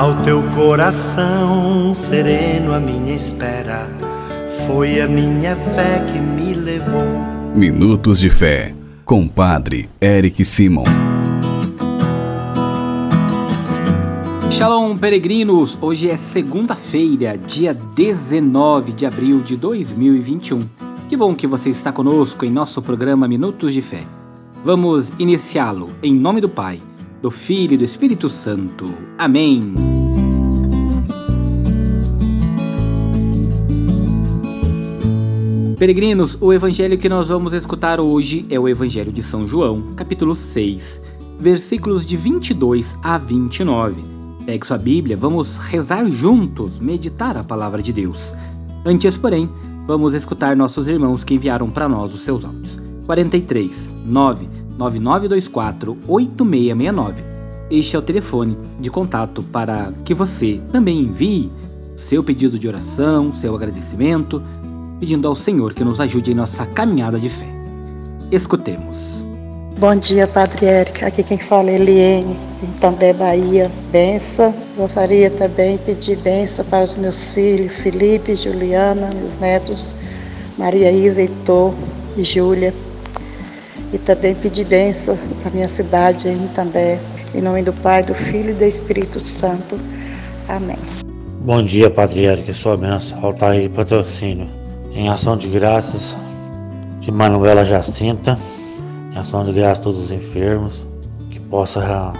Ao teu coração sereno, a minha espera foi a minha fé que me levou. Minutos de Fé, com Padre Eric Simon. Shalom, peregrinos! Hoje é segunda-feira, dia 19 de abril de 2021. Que bom que você está conosco em nosso programa Minutos de Fé. Vamos iniciá-lo em nome do Pai, do Filho e do Espírito Santo. Amém. Peregrinos, o evangelho que nós vamos escutar hoje é o Evangelho de São João, capítulo 6, versículos de 22 a 29 Pegue sua Bíblia, vamos rezar juntos, meditar a palavra de Deus. Antes, porém, vamos escutar nossos irmãos que enviaram para nós os seus áudios. 43 99924 8669. Este é o telefone de contato para que você também envie seu pedido de oração, seu agradecimento, pedindo ao Senhor que nos ajude em nossa caminhada de fé. Escutemos. Bom dia, Padre Érica. Aqui quem fala é Eliene, em També, Bahia. Benção. Gostaria também de pedir benção para os meus filhos, Felipe, Juliana, meus netos, Maria Isa, Heitor e Júlia. E também pedir benção para minha cidade em També. Em nome do Pai, do Filho e do Espírito Santo. Amém. Bom dia, Padre Érica. Sua benção. Altair Patrocínio. Em ação de graças de Manuela Jacinta em ação de graça a todos os enfermos, que possa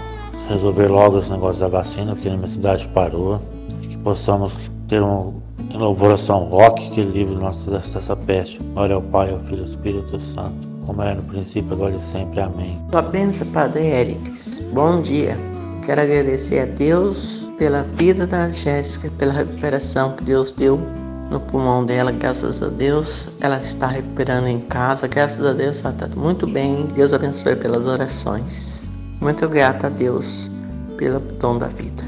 resolver logo esse negócio da vacina, porque na minha cidade parou, que possamos ter uma inauguração rock que livre nós dessa peste. Glória ao Pai, ao Filho e ao Espírito Santo, como era no princípio, agora e sempre. Amém. Sua bênção, Padre Erics. Bom dia. Quero agradecer a Deus pela vida da Jéssica, pela recuperação que Deus deu no pulmão dela, graças a Deus. Ela está recuperando em casa, graças a Deus ela está muito bem. Deus abençoe pelas orações. Muito grata a Deus pelo dom da vida.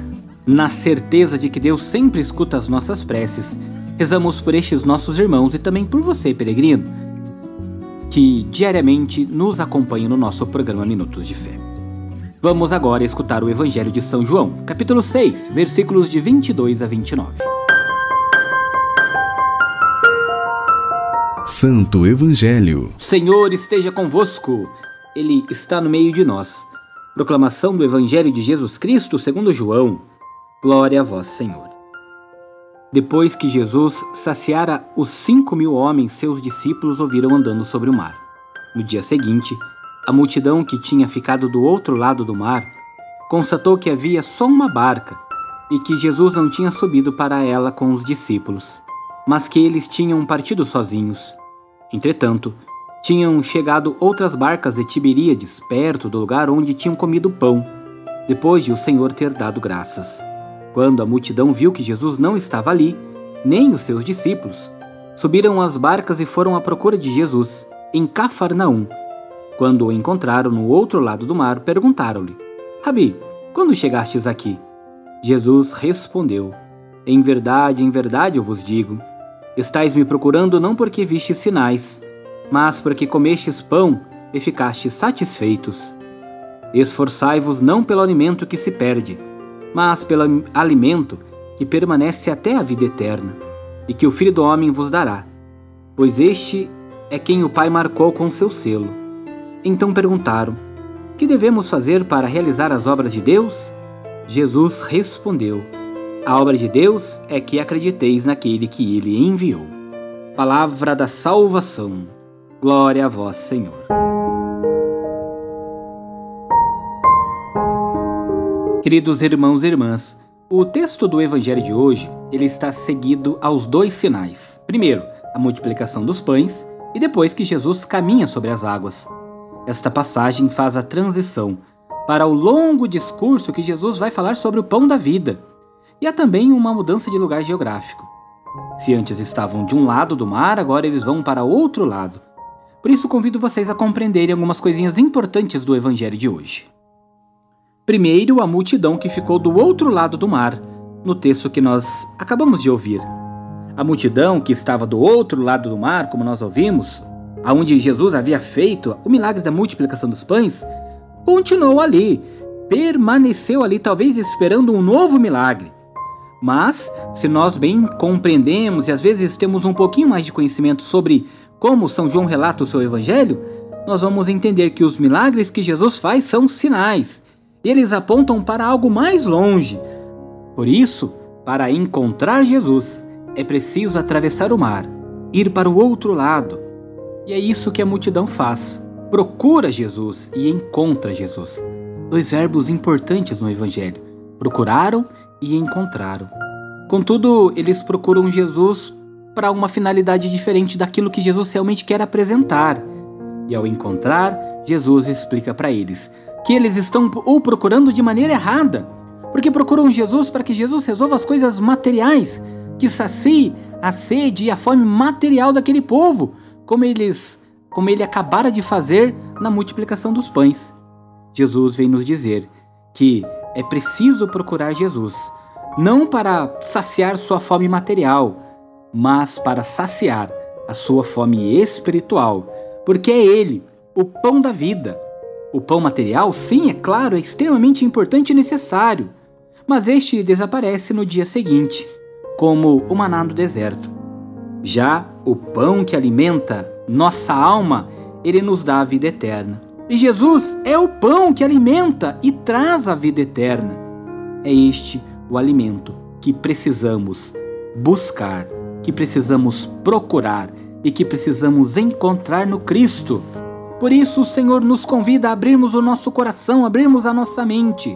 Na certeza de que Deus sempre escuta as nossas preces, rezamos por estes nossos irmãos e também por você, peregrino, que diariamente nos acompanha no nosso programa Minutos de Fé. Vamos agora escutar o Evangelho de São João, capítulo 6, versículos de 22 a 29. Santo Evangelho. Senhor esteja convosco. Ele está no meio de nós. Proclamação do Evangelho de Jesus Cristo segundo João. Glória a vós, Senhor. Depois que Jesus saciara os cinco mil homens, seus discípulos ouviram andando sobre o mar. No dia seguinte, a multidão que tinha ficado do outro lado do mar constatou que havia só uma barca e que Jesus não tinha subido para ela com os discípulos mas que eles tinham partido sozinhos. Entretanto, tinham chegado outras barcas de Tiberíades perto do lugar onde tinham comido pão, depois de o Senhor ter dado graças. Quando a multidão viu que Jesus não estava ali, nem os seus discípulos, subiram as barcas e foram à procura de Jesus, em Cafarnaum. Quando o encontraram no outro lado do mar, perguntaram-lhe: Rabi, quando chegastes aqui? Jesus respondeu: Em verdade, em verdade eu vos digo Estais me procurando não porque vistes sinais, mas porque comestes pão e ficastes satisfeitos. Esforçai-vos não pelo alimento que se perde, mas pelo alimento que permanece até a vida eterna, e que o Filho do Homem vos dará, pois este é quem o Pai marcou com seu selo. Então perguntaram: Que devemos fazer para realizar as obras de Deus? Jesus respondeu: a obra de Deus é que acrediteis naquele que ele enviou. Palavra da salvação. Glória a vós, Senhor. Queridos irmãos e irmãs, o texto do evangelho de hoje, ele está seguido aos dois sinais. Primeiro, a multiplicação dos pães e depois que Jesus caminha sobre as águas. Esta passagem faz a transição para o longo discurso que Jesus vai falar sobre o pão da vida e há também uma mudança de lugar geográfico. Se antes estavam de um lado do mar, agora eles vão para outro lado. Por isso convido vocês a compreenderem algumas coisinhas importantes do evangelho de hoje. Primeiro, a multidão que ficou do outro lado do mar, no texto que nós acabamos de ouvir. A multidão que estava do outro lado do mar, como nós ouvimos, aonde Jesus havia feito o milagre da multiplicação dos pães, continuou ali, permaneceu ali, talvez esperando um novo milagre. Mas, se nós bem compreendemos e às vezes temos um pouquinho mais de conhecimento sobre como São João relata o seu evangelho, nós vamos entender que os milagres que Jesus faz são sinais. Eles apontam para algo mais longe. Por isso, para encontrar Jesus, é preciso atravessar o mar, ir para o outro lado. E é isso que a multidão faz. Procura Jesus e encontra Jesus. Dois verbos importantes no Evangelho: procuraram e encontraram. Contudo, eles procuram Jesus para uma finalidade diferente daquilo que Jesus realmente quer apresentar. E ao encontrar, Jesus explica para eles que eles estão o procurando de maneira errada, porque procuram Jesus para que Jesus resolva as coisas materiais, que sacie a sede e a fome material daquele povo, como eles, como ele acabara de fazer na multiplicação dos pães. Jesus vem nos dizer que é preciso procurar Jesus, não para saciar sua fome material, mas para saciar a sua fome espiritual, porque é ele, o pão da vida. O pão material, sim, é claro, é extremamente importante e necessário, mas este desaparece no dia seguinte, como o maná do deserto. Já o pão que alimenta nossa alma, ele nos dá a vida eterna. E Jesus é o pão que alimenta e traz a vida eterna. É este o alimento que precisamos buscar, que precisamos procurar e que precisamos encontrar no Cristo. Por isso, o Senhor nos convida a abrirmos o nosso coração, abrirmos a nossa mente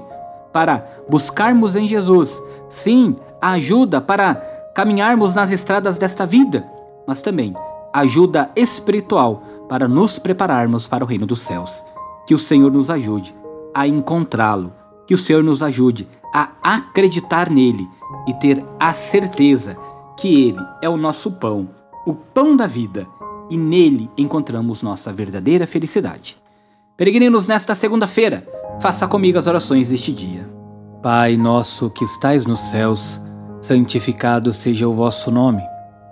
para buscarmos em Jesus, sim, a ajuda para caminharmos nas estradas desta vida, mas também ajuda espiritual para nos prepararmos para o reino dos céus. Que o Senhor nos ajude a encontrá-lo, que o Senhor nos ajude a acreditar nele e ter a certeza que ele é o nosso pão, o pão da vida, e nele encontramos nossa verdadeira felicidade. Peregrinos, nesta segunda-feira, faça comigo as orações deste dia. Pai nosso que estais nos céus, santificado seja o vosso nome.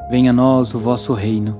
Venha a nós o vosso reino.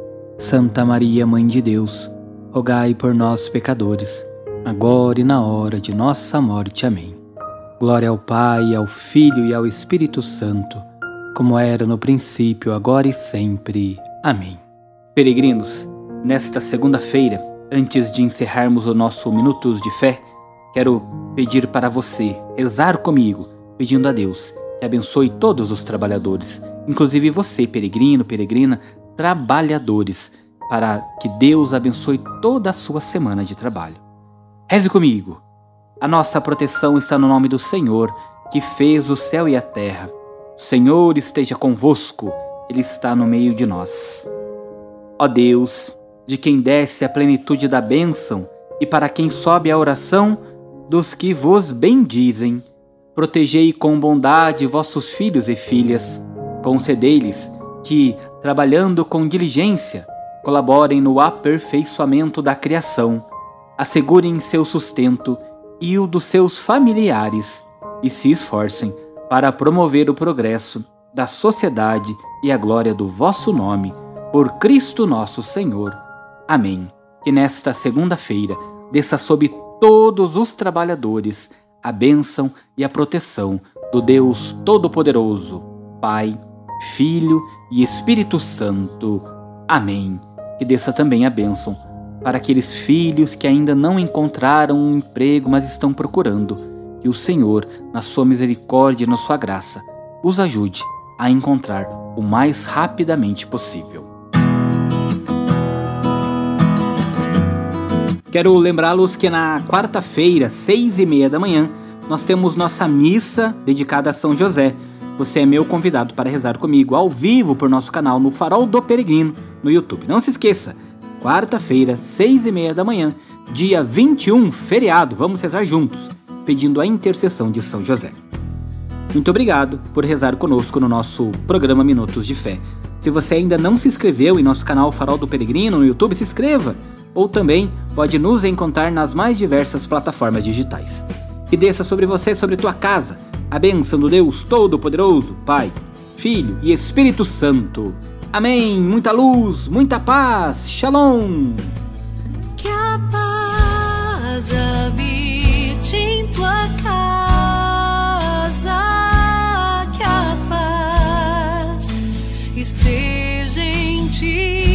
Santa Maria, Mãe de Deus, rogai por nós, pecadores, agora e na hora de nossa morte. Amém. Glória ao Pai, ao Filho e ao Espírito Santo, como era no princípio, agora e sempre. Amém. Peregrinos, nesta segunda-feira, antes de encerrarmos o nosso Minutos de Fé, quero pedir para você rezar comigo, pedindo a Deus que abençoe todos os trabalhadores, inclusive você, peregrino, peregrina, trabalhadores, para que Deus abençoe toda a sua semana de trabalho. Reze comigo. A nossa proteção está no nome do Senhor, que fez o céu e a terra. O Senhor esteja convosco, Ele está no meio de nós. Ó Deus, de quem desce a plenitude da bênção e para quem sobe a oração dos que vos bendizem, Protegei com bondade vossos filhos e filhas. Concedei-lhes que, trabalhando com diligência, colaborem no aperfeiçoamento da criação, assegurem seu sustento e o dos seus familiares e se esforcem para promover o progresso da sociedade e a glória do vosso nome, por Cristo nosso Senhor. Amém. Que nesta segunda-feira desça sobre todos os trabalhadores a bênção e a proteção do Deus Todo-Poderoso, Pai, Filho e Espírito Santo. Amém. Que desça também a bênção para aqueles filhos que ainda não encontraram um emprego, mas estão procurando. E o Senhor, na sua misericórdia e na sua graça, os ajude a encontrar o mais rapidamente possível. Quero lembrá-los que na quarta-feira, seis e meia da manhã, nós temos nossa missa dedicada a São José. Você é meu convidado para rezar comigo ao vivo por nosso canal no Farol do Peregrino no YouTube. Não se esqueça, quarta-feira, seis e meia da manhã, dia 21, feriado. Vamos rezar juntos pedindo a intercessão de São José. Muito obrigado por rezar conosco no nosso programa Minutos de Fé. Se você ainda não se inscreveu em nosso canal Farol do Peregrino no YouTube, se inscreva! Ou também pode nos encontrar nas mais diversas plataformas digitais. E desça sobre você, sobre tua casa, a bênção do Deus Todo-Poderoso, Pai, Filho e Espírito Santo. Amém. Muita luz, muita paz. Shalom. Que a paz habite em tua casa. Que a paz esteja em ti.